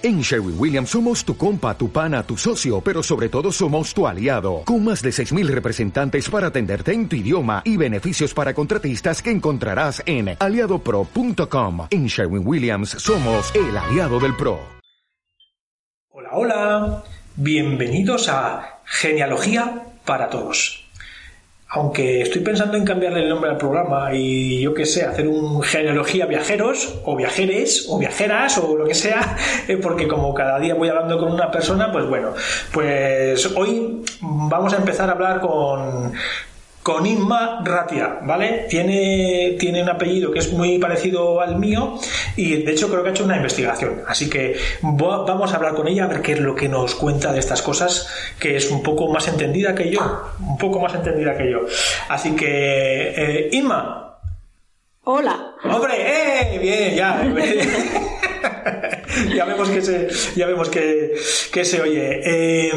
En Sherwin Williams somos tu compa, tu pana, tu socio, pero sobre todo somos tu aliado, con más de 6.000 representantes para atenderte en tu idioma y beneficios para contratistas que encontrarás en aliadopro.com. En Sherwin Williams somos el aliado del PRO. Hola, hola, bienvenidos a Genealogía para Todos aunque estoy pensando en cambiarle el nombre al programa y yo qué sé, hacer un genealogía viajeros o viajeres o viajeras o lo que sea, eh, porque como cada día voy hablando con una persona, pues bueno, pues hoy vamos a empezar a hablar con, con Inma Ratia, ¿vale? Tiene, tiene un apellido que es muy parecido al mío y de hecho creo que ha hecho una investigación. Así que vamos a hablar con ella a ver qué es lo que nos cuenta de estas cosas, que es un poco más entendida que yo, un poco más entendida que yo. Así que, eh, Inma. Hola. Hombre, ¡eh! Bien, ya. ya vemos que se, ya vemos que, se oye. Eh,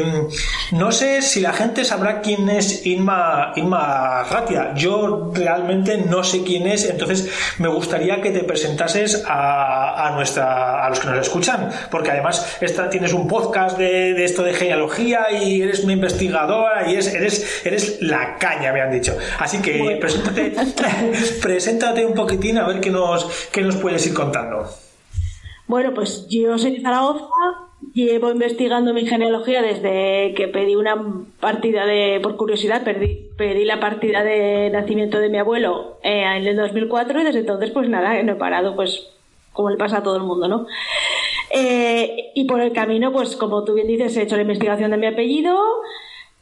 no sé si la gente sabrá quién es Inma, Inma Ratia. Yo realmente no sé quién es, entonces me gustaría que te presentases a, a nuestra, a los que nos escuchan, porque además esta, tienes un podcast de, esto de genealogía y eres una investigadora y eres, eres la caña, me han dicho. Así que preséntate, preséntate un poquitín a ver qué nos, qué nos puedes ir contando. Bueno, pues yo soy de Zaragoza, llevo investigando mi genealogía desde que pedí una partida de, por curiosidad, pedí, la partida de nacimiento de mi abuelo eh, en el 2004 y desde entonces pues nada, no he parado, pues como le pasa a todo el mundo, ¿no? Eh, y por el camino, pues como tú bien dices, he hecho la investigación de mi apellido,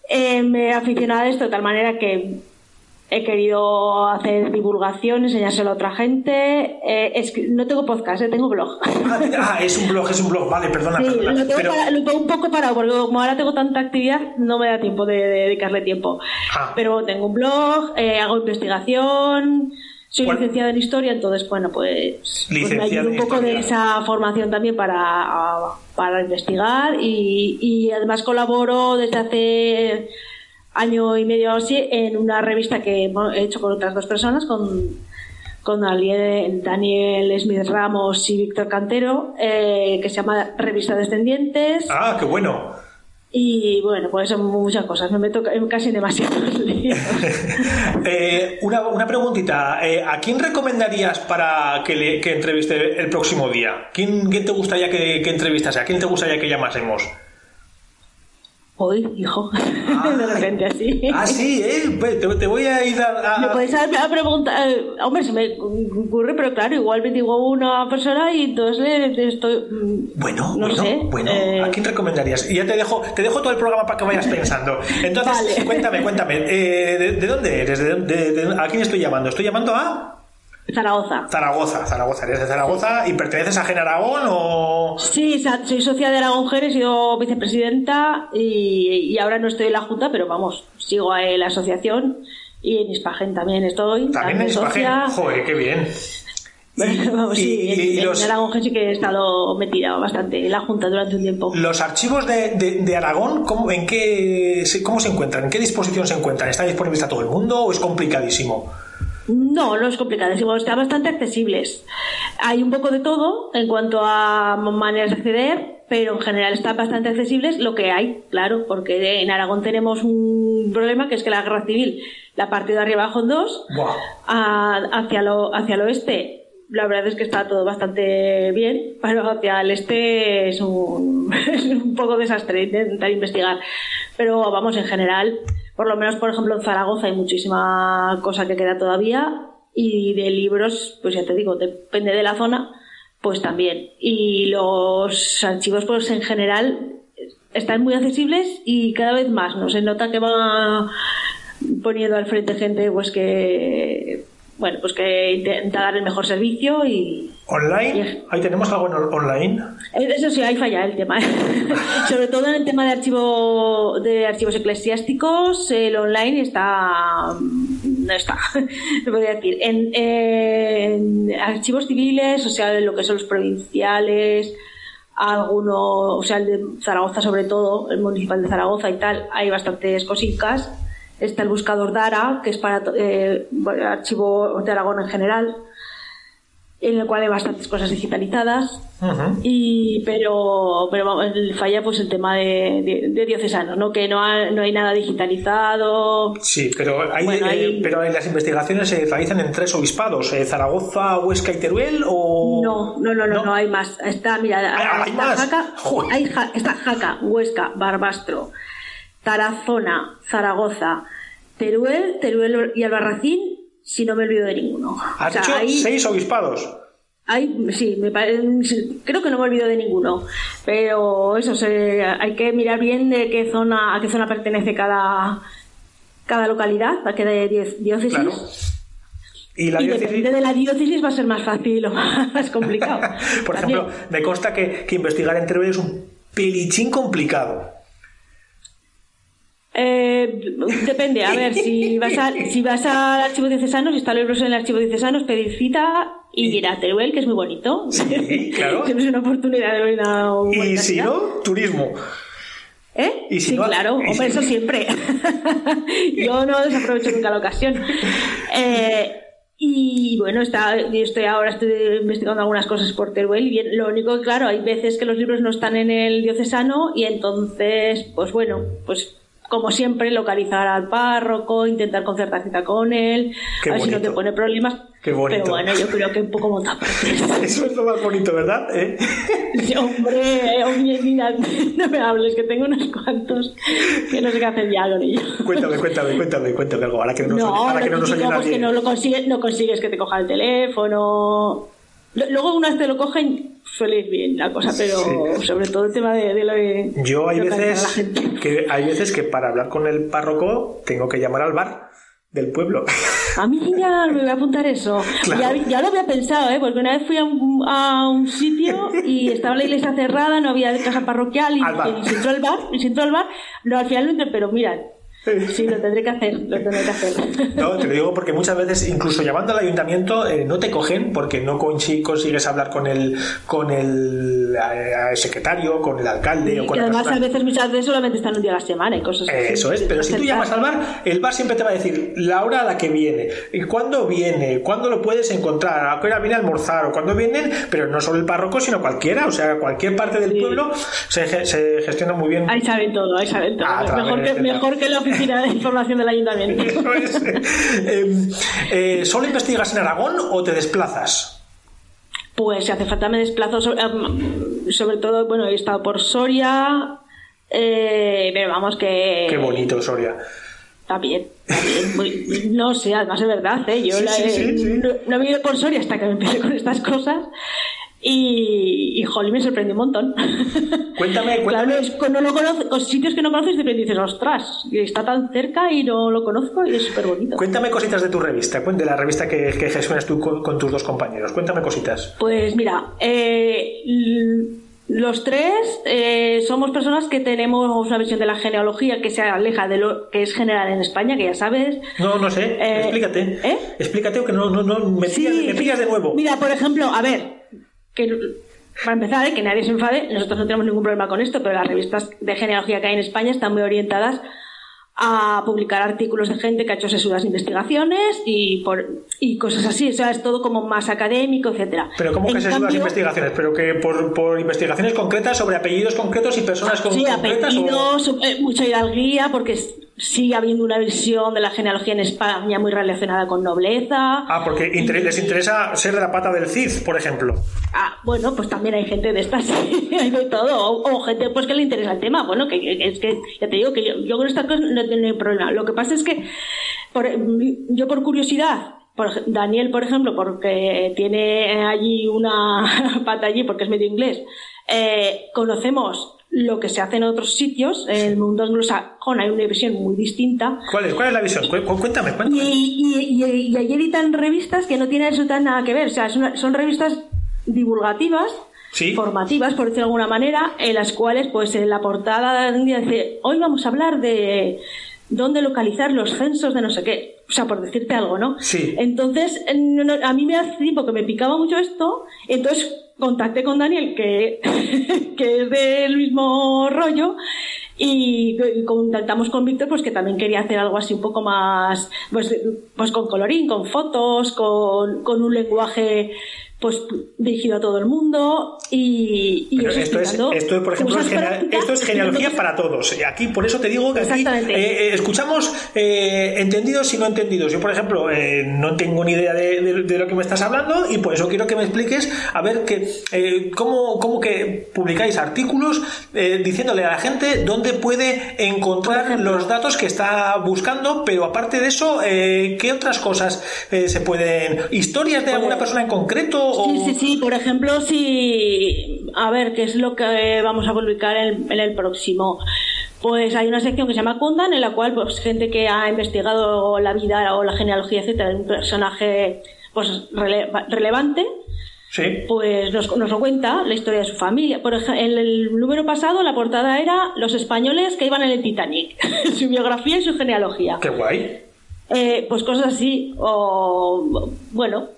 eh, me he aficionado a esto de tal manera que he querido hacer divulgación, enseñárselo a otra gente. Eh, no tengo podcast, eh, tengo blog. Ah, es un blog, es un blog, vale, perdona. Sí, Lo, tengo un poco parado, porque como ahora tengo tanta actividad, no me da tiempo de, dedicarle tiempo. Ah. Pero tengo un blog, eh, hago investigación. Soy licenciada en historia, entonces, bueno, pues, pues me ayuda un poco de esa formación también para, para investigar y, y además colaboro desde hace año y medio así en una revista que he hecho con otras dos personas, con, con Daniel Smith Ramos y Víctor Cantero, eh, que se llama Revista Descendientes. Ah, qué bueno. Y bueno, pues son muchas cosas, me meto casi demasiado eh, una, una preguntita, eh, ¿a quién recomendarías para que, le, que entreviste el próximo día? ¿Quién, quién te gustaría que, que entrevistase? ¿A quién te gustaría que llamásemos? Hoy, hijo, de repente así. Ah, sí, ¿eh? Pues te, voy a ir a... Me puedes a preguntar, eh, hombre, se me ocurre, pero claro, igual me digo una persona y entonces le, estoy... Mm, bueno, no sé, bueno, ¿a eh, quién recomendarías? Y ya te dejo, te dejo todo el programa para que vayas pensando. Entonces, cuéntame, cuéntame, eh, ¿de, dónde eres? ¿De, ¿A quién estoy llamando? ¿Estoy llamando a...? Zaragoza. Zaragoza, Zaragoza. ¿Eres de Zaragoza y perteneces a Gen Aragón o...? Sí, soy socia de Aragón Gen, he sido vicepresidenta y, ahora no estoy en la Junta, pero vamos, sigo en la asociación y en Ispagen también estoy. También, en Ispagen, joder, qué bien. vamos, sí, en, Aragón Gen sí que he estado metida bastante en la Junta durante un tiempo. ¿Los archivos de, Aragón, ¿cómo, en qué, cómo se encuentran? ¿En qué disposición se encuentran? ¿Están disponibles a todo el mundo o es complicadísimo? No, no es complicado, están bastante accesibles. Hay un poco de todo en cuanto a maneras de acceder, pero en general están bastante accesibles lo que hay, claro, porque en Aragón tenemos un problema que es que la guerra civil, la parte de arriba abajo en dos, hacia, lo, hacia el oeste la verdad es que está todo bastante bien, pero hacia el este es un, es un poco desastre intentar investigar. Pero vamos, en general, por lo menos, por ejemplo, en Zaragoza hay muchísima cosa que queda todavía y de libros, pues ya te digo, depende de la zona, pues también. Y los archivos, pues en general, están muy accesibles y cada vez más, ¿no? Se nota que va poniendo al frente gente pues que bueno, pues que intenta dar el mejor servicio y... ¿Online? ¿Ahí tenemos algo en online? Eso sí, ahí falla el tema. Sobre todo en el tema de, archivo, de archivos eclesiásticos, el online está... no está, se podría decir. En, en, archivos civiles, o sea, lo que son los provinciales, algunos, o sea, el de Zaragoza sobre todo, el municipal de Zaragoza y tal, hay bastantes cositas Está el buscador DARA, que es para eh, archivo de Aragón en general. en el cual hay bastantes cosas digitalizadas. y Pero, pero falla pues el tema de, de, diocesanos, ¿no? que no, no hay nada digitalizado. Sí, pero, hay, eh, pero las investigaciones se realizan en tres obispados: eh, Zaragoza, Huesca y Teruel. o No, no, no, no, no, hay más. Está, mira, ah, ¿hay está, Jaca, está Jaca, Huesca, Barbastro, Tarazona, Zaragoza, Teruel, Teruel y Albarracín si no me olvido de ninguno. ¿Has seis obispados? Hay, sí, me creo que no me olvido de ninguno, pero eso, hay que mirar bien de qué zona, a qué zona pertenece cada, cada localidad, a qué diócesis. Y, la depende de la diócesis va a ser más fácil o más complicado. Por ejemplo, me consta que, que investigar en Teruel es un pelichín complicado. Eh, depende, a ver, si vas, a, si vas al archivo diocesano, si está el en el archivo diocesano, pedir cita y ir a Teruel, que es muy bonito. Sí, claro. Siempre es una oportunidad de ver una Y si no, turismo. ¿Eh? ¿Y si sí, claro, hombre, eso siempre. Yo no desaprovecho nunca la ocasión. Eh, y bueno, está, estoy ahora estoy investigando algunas cosas por Teruel y bien, lo único que claro, hay veces que los libros no están en el diocesano y entonces, pues bueno, pues como siempre, localizar al párroco, intentar concertar cita con él, a ver si no te pone problemas. Qué bonito. Pero bueno, yo creo que un poco montaparte. Eso es lo más bonito, ¿verdad? ¿Eh? Sí, hombre, hombre, mira, no me hables, que tengo unos cuantos que no sé qué hacer ya con ellos. Cuéntame, cuéntame, cuéntame, cuéntame algo. Ahora que no, no, ahora que no nos oye que no, lo consigues, no consigues que te coja el teléfono. Luego una vez te lo cogen, suele ir bien la cosa, pero sobre todo el tema de, lo de... Yo hay veces, que, hay veces que para hablar con el párroco tengo que llamar al bar del pueblo. A mí ya me voy a apuntar eso. Ya, lo había pensado, ¿eh? porque una vez fui a un, sitio y estaba la iglesia cerrada, no había casa parroquial y, y, se entró al bar, y se entró al bar, no, al final pero mira, Sí, lo tendré que hacer, lo tendré que hacer. No, te lo digo porque muchas veces, incluso llamando al ayuntamiento, eh, no te cogen porque no consigues hablar con el, con el, eh, secretario, con el alcalde o con además, a veces, muchas veces solamente están un día a la semana y cosas así. Eso es, pero si tú llamas al bar, el bar siempre te va a decir la hora a la que viene, y cuándo viene, cuándo lo puedes encontrar, a qué hora viene a almorzar o cuándo vienen, pero no solo el párroco, sino cualquiera, o sea, cualquier parte del pueblo se, gestiona muy bien. Ahí saben todo, ahí saben todo. Mejor que, mejor que la oficina de información del ayuntamiento. Em, eh, ¿Solo investigas en Aragón o te desplazas? Pues si hace falta me desplazo, sobre, em, todo, bueno, he estado por Soria, eh, pero vamos que... Qué bonito Soria. Está bien, no sé, además es verdad, ¿eh? yo no, no, he vivido por Soria hasta que me empecé con estas cosas y, y me sorprendió un montón. Cuéntame, cuéntame. Claro, no lo con sitios que no conoces, y dices, ostras, está tan cerca y no lo conozco y es súper bonito. Cuéntame cositas de tu revista, de la revista que, que gestionas tú con, tus dos compañeros. Cuéntame cositas. Pues mira, eh, los tres eh, somos personas que tenemos una visión de la genealogía que se aleja de lo que es general en España, que ya sabes. No, no sé. Eh, explícate. ¿eh? Explícate o que no, no, no me, me pillas de nuevo. Mira, por ejemplo, a ver, que para empezar, ¿eh? que nadie se enfade, nosotros no tenemos ningún problema con esto, pero las revistas de genealogía que hay en España están muy orientadas a publicar artículos de gente que ha hecho sesudas investigaciones y por y cosas así, o sea, es todo como más académico, etcétera. Pero ¿cómo que sesudas investigaciones? Pero que por, por, investigaciones concretas sobre apellidos concretos y personas concretas. Sí, apellidos, eh, mucha hidalguía, porque sigue habiendo una visión de la genealogía en España muy relacionada con nobleza. Ah, porque les interesa ser de la pata del Cid, por ejemplo. Ah, bueno, pues también hay gente de estas, hay de todo, o, gente pues que le interesa el tema, bueno, que, es que, ya te digo que yo, con estas cosas no tengo problema. Lo que pasa es que yo por curiosidad, por, Daniel, por ejemplo, porque tiene allí una pata allí, porque es medio inglés, eh, conocemos lo que se hace en otros sitios, en el mundo anglosajón hay una visión muy distinta. ¿Cuál es, cuál es la visión? Cuéntame, cuéntame. Y, y, ahí editan revistas que no tienen absolutamente nada que ver, o sea, son, revistas divulgativas, formativas, por decirlo de alguna manera, en las cuales, pues, en la portada un día dice, hoy vamos a hablar de dónde localizar los censos de no sé qué. O sea, por decirte algo, ¿no? Sí. Entonces, a mí me hace tiempo que me picaba mucho esto, entonces contacté con Daniel, que, que es del mismo rollo, y contactamos con Víctor, pues que también quería hacer algo así un poco más, pues, pues con colorín, con fotos, con, con un lenguaje pues dirigido a todo el mundo y, esto, es, esto, por ejemplo, es esto es genealogía para todos. Aquí, por eso te digo que aquí eh, eh, escuchamos eh, entendidos y no entendidos. Yo, por ejemplo, no tengo ni idea de, lo que me estás hablando y por eso quiero que me expliques a ver que cómo, cómo que publicáis artículos diciéndole a la gente dónde puede encontrar los datos que está buscando, pero aparte de eso, ¿qué otras cosas se pueden... historias de alguna persona en concreto? Sí, sí, sí. Por ejemplo, si. A ver, ¿qué es lo que vamos a publicar en, el próximo? Pues hay una sección que se llama Kundan, en la cual, pues, gente que ha investigado la vida o la genealogía, etcétera, de un personaje pues relevante, pues nos, nos cuenta la historia de su familia. Por ejemplo, en el número pasado la portada era los españoles que iban en el Titanic, su biografía y su genealogía. ¡Qué guay! Eh, pues cosas así, o bueno,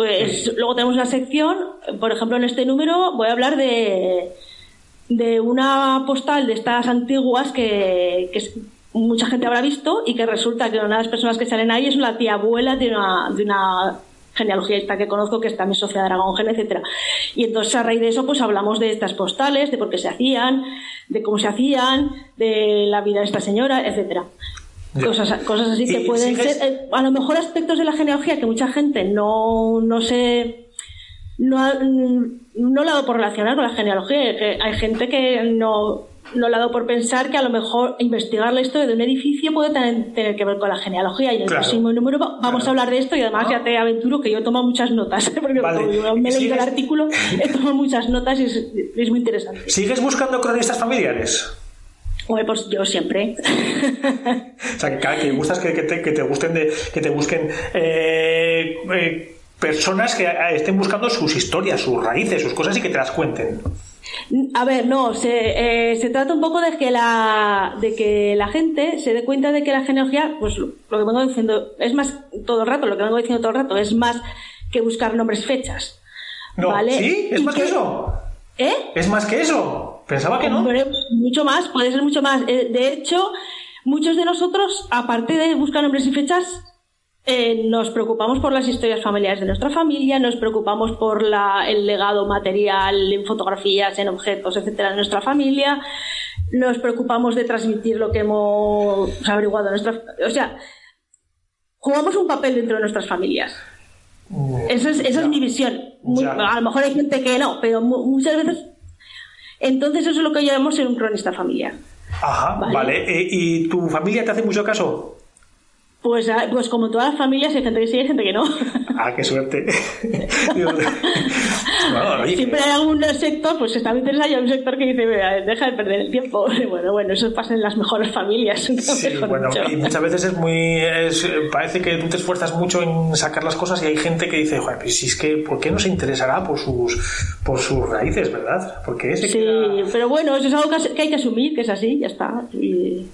pues luego tenemos una sección, por ejemplo, en este número voy a hablar de, de una postal de estas antiguas que, mucha gente habrá visto y que resulta que una de las personas que salen ahí es una tía abuela de una, de una genealogía que conozco que está mi socia de Aragón Gen, etcétera. Y entonces a raíz de eso pues hablamos de estas postales, de por qué se hacían, de cómo se hacían, de la vida de esta señora, etcétera. Cosas, cosas así que pueden ser, eh, a lo mejor aspectos de la genealogía que mucha gente no, no se, no, no lo ha dado por relacionar con la genealogía. hay gente que no, no lo ha dado por pensar que a lo mejor investigar la historia de un edificio puede tener, que ver con la genealogía. Y en el próximo número vamos a hablar de esto y además ya te aventuro que yo tomo muchas notas, porque me he leído el artículo, he tomado muchas notas y es, es muy interesante. ¿Sigues buscando cronistas familiares? Pues yo siempre. o sea, que, que gustas que, te, que, te, gusten de, que te busquen eh, eh, personas que estén buscando sus historias, sus raíces, sus cosas y que te las cuenten. A ver, no, se, eh, se trata un poco de que la de que la gente se dé cuenta de que la genealogía, pues lo, que vengo diciendo, es más todo el rato, lo que vengo diciendo todo el rato, es más que buscar nombres, fechas. No, ¿Sí? ¿Es más que eso? ¿Eh? ¿Es más que eso? Pensaba que no. mucho más, puede ser mucho más. Eh, de hecho, muchos de nosotros, aparte de buscar nombres y fechas, eh, nos preocupamos por las historias familiares de nuestra familia, nos preocupamos por el legado material en fotografías, en objetos, etcétera, de nuestra familia, nos preocupamos de transmitir lo que hemos averiguado en nuestra. O sea, jugamos un papel dentro de nuestras familias. Mm, esa es, mi visión. a lo mejor hay gente que no, pero muchas veces entonces eso es lo que llamamos ser un cronista familiar. Ajá, vale. Eh, ¿Y tu familia te hace mucho caso? Pues, ah, pues como todas las familias, hay gente que sí y hay gente que no. Ah, qué suerte. Siempre hay algún sector, pues está muy interesado, hay un sector que dice, deja de perder el tiempo. Bueno, bueno, eso pasa en las mejores familias. Sí, bueno, y muchas veces es muy. parece que tú te esfuerzas mucho en sacar las cosas y hay gente que dice, joder, pues si es que, ¿por qué no se interesará por sus, por sus raíces, verdad? Porque ese Sí, pero bueno, eso es algo que hay que asumir, que es así, ya está. Y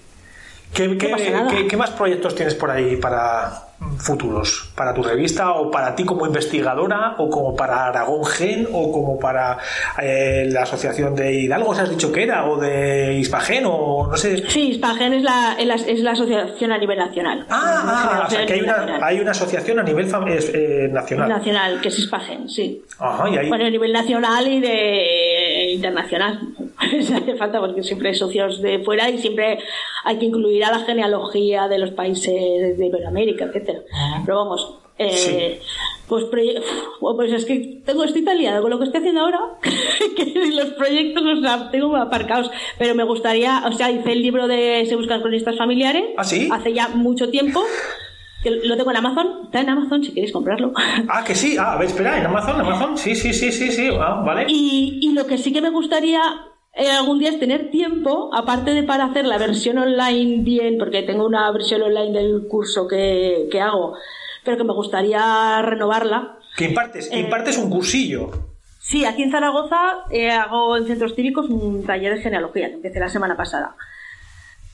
¿Qué, más proyectos tienes por ahí para futuros? ¿Para tu revista o para ti como investigadora o como para Aragón Gen o como para eh, la asociación de Hidalgo, ¿se has dicho que era? ¿O de Hispagen o no sé? Sí, Hispagen es la, es la asociación a nivel nacional. Ah, ah o sea que hay una, hay una, asociación a nivel eh, nacional. Nacional, que es Hispagen, sí. Ajá, y ahí... Bueno, a nivel nacional y de internacional. Se hace falta porque siempre hay socios de fuera y siempre hay que incluir a la genealogía de los países de Iberoamérica, etcétera. Pero vamos, eh, pues, pues es que tengo, estoy tan liado con lo que estoy haciendo ahora que los proyectos los tengo aparcados. Pero me gustaría, o sea, hice el libro de Se buscan cronistas familiares ¿Ah, hace ya mucho tiempo. Que lo tengo en Amazon, está en Amazon si queréis comprarlo. Ah, que sí, ah, a ver, espera, en Amazon, Amazon, sí, sí, sí, sí, sí, ah, vale. Y, y lo que sí que me gustaría eh, algún día es tener tiempo, aparte de para hacer la versión online bien, porque tengo una versión online del curso que, hago, pero que me gustaría renovarla. ¿Qué impartes? Eh, ¿Impartes un cursillo? Sí, aquí en Zaragoza eh, hago en centros cívicos un taller de genealogía que empecé la semana pasada.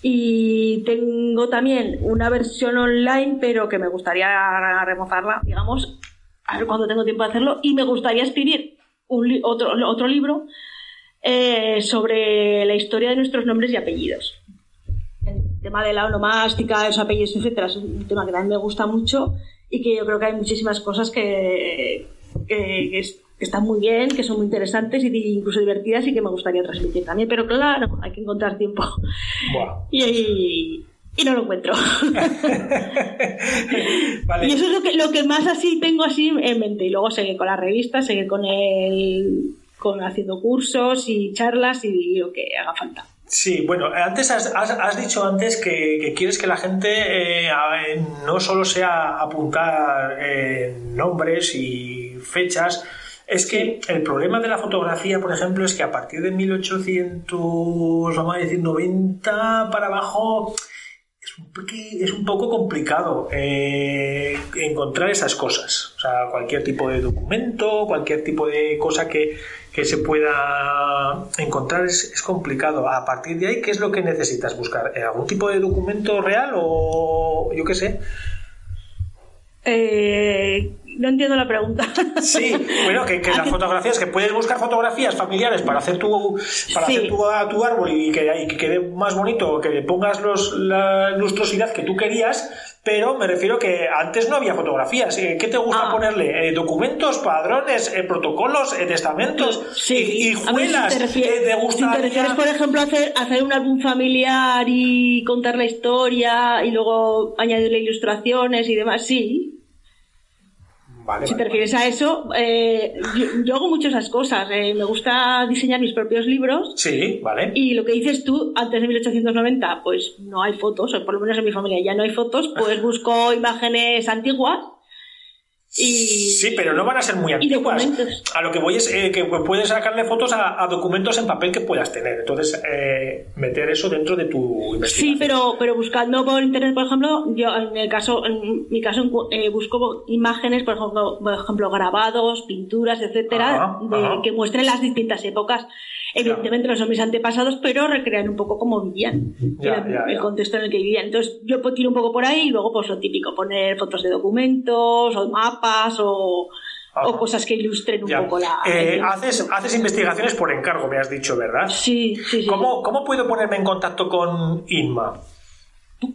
Y tengo también una versión online, pero que me gustaría remozarla, digamos, a ver cuándo tengo tiempo de hacerlo. Y me gustaría escribir un otro, otro libro eh, sobre la historia de nuestros nombres y apellidos. El tema de la onomástica, los apellidos, etcétera, es un tema que también me gusta mucho y que yo creo que hay muchísimas cosas que, que están muy bien, que son muy interesantes y incluso divertidas y que me gustaría transmitir también. Pero claro, hay que encontrar tiempo. Y, y, no lo encuentro. Y eso es lo que, lo que más así tengo así en mente. Y luego seguir con la revista, seguir con el con haciendo cursos y charlas y lo que haga falta. Sí, bueno, antes has, has, dicho antes que, quieres que la gente eh, no solo sea apuntar eh, nombres y fechas, es que el problema de la fotografía, por ejemplo, es que a partir de 1800, vamos a decir, 90 para abajo, es un, poco complicado eh, encontrar esas cosas. O sea, cualquier tipo de documento, cualquier tipo de cosa que, que se pueda encontrar es, es, complicado. A partir de ahí, ¿qué es lo que necesitas buscar? ¿Algún tipo de documento real o yo qué sé? Eh, no entiendo la pregunta. Sí, bueno, que, las fotografías, que puedes buscar fotografías familiares para hacer tu, para hacer tu, tu, árbol y que, que, quede más bonito, que le pongas los, la lustrosidad que tú querías, pero me refiero que antes no había fotografías. Eh, ¿Qué te gusta ah. ponerle? Eh, ¿Documentos, padrones, eh, protocolos, testamentos? Sí, y, juelas. Si te, refieres, por ejemplo, hacer, hacer un álbum familiar y contar la historia y luego añadirle ilustraciones y demás, sí si te refieres a eso, eh, yo, hago muchas esas cosas. Eh, me gusta diseñar mis propios libros. Sí, vale. Y lo que dices tú, antes de 1890, pues no hay fotos, o por lo menos en mi familia ya no hay fotos, pues busco imágenes antiguas Sí, pero no van a ser muy antiguas. A lo que voy es eh, que puedes sacarle fotos a, documentos en papel que puedas tener. Entonces, eh, meter eso dentro de tu investigación. Sí, pero, pero buscando por internet, por ejemplo, yo en el caso, en mi caso, eh, busco imágenes, por ejemplo, por ejemplo, grabados, pinturas, etcétera, que muestren las distintas épocas. Evidentemente no son mis antepasados, pero recrean un poco cómo vivían, el contexto en el que vivían. Entonces yo tiro un poco por ahí y luego pues lo típico, poner fotos de documentos o mapas o, cosas que ilustren un poco la... Eh, haces, haces investigaciones por encargo, me has dicho, ¿verdad? Sí, sí, sí. ¿Cómo, ¿cómo puedo ponerme en contacto con Inma?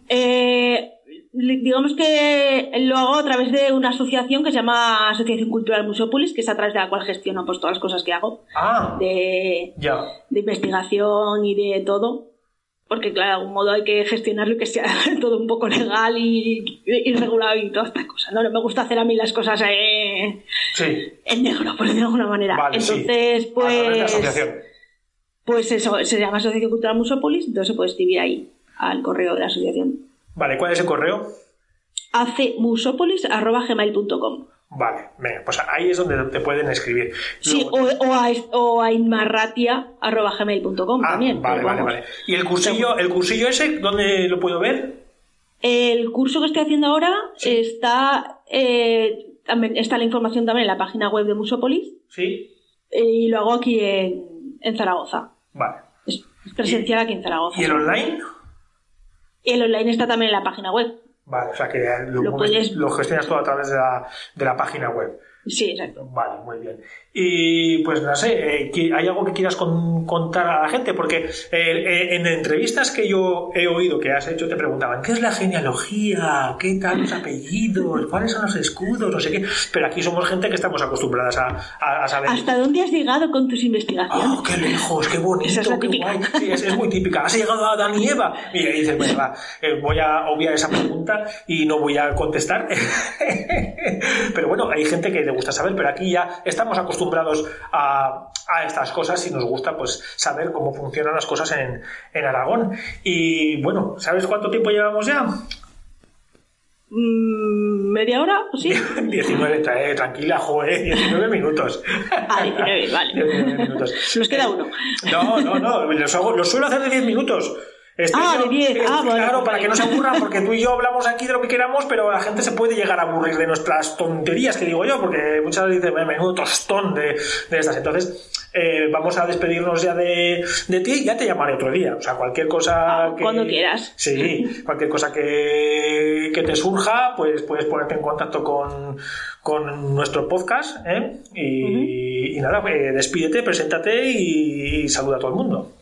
Eh, digamos que lo hago a través de una asociación que se llama Asociación Cultural Museópolis, que es a través de la cual gestiono pues, todas las cosas que hago ah, de, de investigación y de todo. Porque, claro, de algún modo hay que gestionarlo y que sea todo un poco legal y, regulado y todas estas cosas. ¿no? me gusta hacer a mí las cosas eh, en negro, por decirlo de alguna manera. entonces, pues. Pues eso, se llama Asociación Cultural Museópolis, entonces se puede escribir ahí al correo de la asociación. Vale, ¿cuál es el correo? acmusopolis.gmail.com Vale, venga, pues ahí es donde te pueden escribir. Sí, o, a, o a inmarratia.gmail.com ah, también. Vale, vale, vale. ¿Y el cursillo, el cursillo ese, dónde lo puedo ver? El curso que estoy haciendo ahora está, eh, también, está la información también en la página web de Musopolis. Sí. y lo hago aquí en, en Zaragoza. Vale. Es, presencial aquí en Zaragoza. ¿Y el online? El online está también en la página web. Vale, o sea que lo, gestionas todo a través de la, de la página web. Sí, exacto. Vale, muy bien. Y pues no sé, eh, ¿hay algo que quieras contar a la gente? Porque eh, eh, en entrevistas que yo he oído que has hecho te preguntaban, ¿qué es la genealogía? ¿Qué tal los apellidos? ¿Cuáles son los escudos? No sé qué. Pero aquí somos gente que estamos acostumbradas a, saber. ¿Hasta dónde has llegado con tus investigaciones? ¡Oh, qué lejos! ¡Qué bonito! es qué guay. Sí, es, muy típica. ¿Has llegado a Dani y Eva? Y dices, bueno, va, voy a obviar esa pregunta y no voy a contestar. pero bueno, hay gente que le gusta saber, pero aquí ya estamos acostumbrados acostumbrados a, estas cosas y nos gusta pues saber cómo funcionan las cosas en, Aragón. Y bueno, ¿sabes cuánto tiempo llevamos ya? Mm, ¿Media hora? ¿Sí? 19, eh, tranquila, joder, 19 minutos. Ah, 19, vale. 19 minutos. Nos queda uno. No, no, no, los, suelo hacer de 10 minutos. Ah, de 10. Ah, claro, para que no se aburran, porque tú y yo hablamos aquí de lo que queramos, pero la gente se puede llegar a aburrir de nuestras tonterías, que digo yo, porque muchas veces dicen, menudo tostón de, de estas. Entonces, eh, vamos a despedirnos ya de, de ti, ya te llamaré otro día. O sea, cualquier cosa ah, que. Cuando quieras. Sí, cualquier cosa que, que te surja, pues puedes ponerte en contacto con, con nuestro podcast, ¿eh? y, nada, eh, despídete, preséntate y saluda a todo el mundo.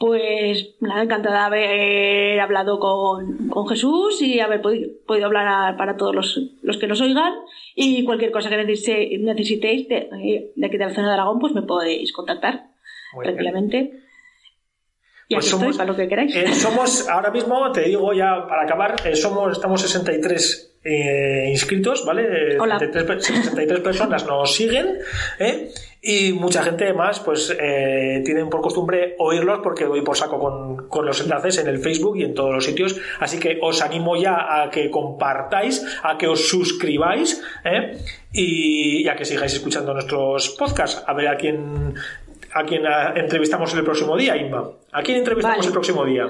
Pues nada, encantada de haber hablado con, con Jesús y haber podido, podido hablar para todos los, los, que nos oigan. Y cualquier cosa que necesitéis de, de aquí de la zona de Aragón, pues me podéis contactar tranquilamente. Y pues somos, para lo que queráis. Eh, somos, ahora mismo, te digo ya para acabar, eh, somos, estamos 63 eh, inscritos, ¿vale? Hola. 63, 63 personas nos siguen, ¿eh? Y mucha gente más, pues, eh, tienen por costumbre oírlos porque doy por saco con, con, los enlaces en el Facebook y en todos los sitios. Así que os animo ya a que compartáis, a que os suscribáis, ¿eh? y, y a que sigáis escuchando nuestros podcasts. A ver a quién, a quién entrevistamos el próximo día, Inma. ¿A quién entrevistamos vale. el próximo día?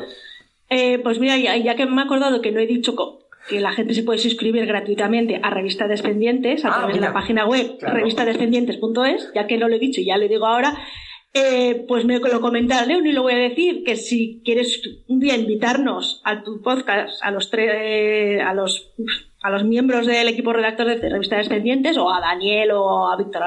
Eh, pues mira, ya, ya, que me he acordado que no he dicho que la gente se puede suscribir gratuitamente a Revista Descendientes a ah, través mira. de la página web claro. revistadescendientes.es, ya que no lo he dicho y ya lo digo ahora, eh, pues me lo comenta León y lo voy a decir que si quieres un día invitarnos a tu podcast, a los tres, a los, a los miembros del equipo redactor de Revista Descendientes o a Daniel o a Víctor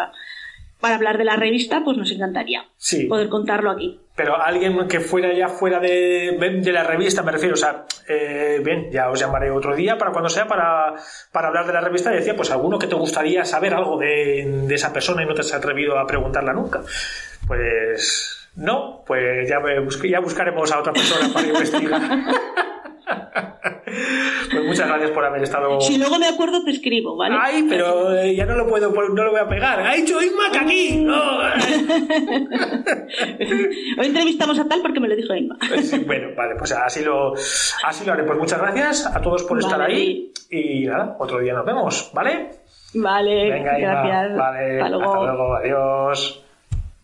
para hablar de la revista, pues nos encantaría sí. poder contarlo aquí. Pero alguien que fuera ya fuera de, de la revista, me refiero, o sea, eh, bien, ya os llamaré otro día para cuando sea para, para hablar de la revista. Decía, pues alguno que te gustaría saber algo de, de esa persona y no te has atrevido a preguntarla nunca. Pues no, pues ya, me busque, ya buscaremos a otra persona para investigar. Pues muchas gracias por haber estado. Si luego me acuerdo, te escribo, ¿vale? Ay, pero eh, ya no lo puedo, no lo voy a pegar. ¡Ha dicho Inma que aquí! Hoy entrevistamos a tal porque me lo dijo Inma. Sí, bueno, vale, pues así lo, así lo haré. Pues muchas gracias a todos por vale. estar ahí. Y nada, otro día nos vemos, ¿vale? Vale, Venga, gracias. Inma. Vale, hasta luego. Hasta luego. Adiós.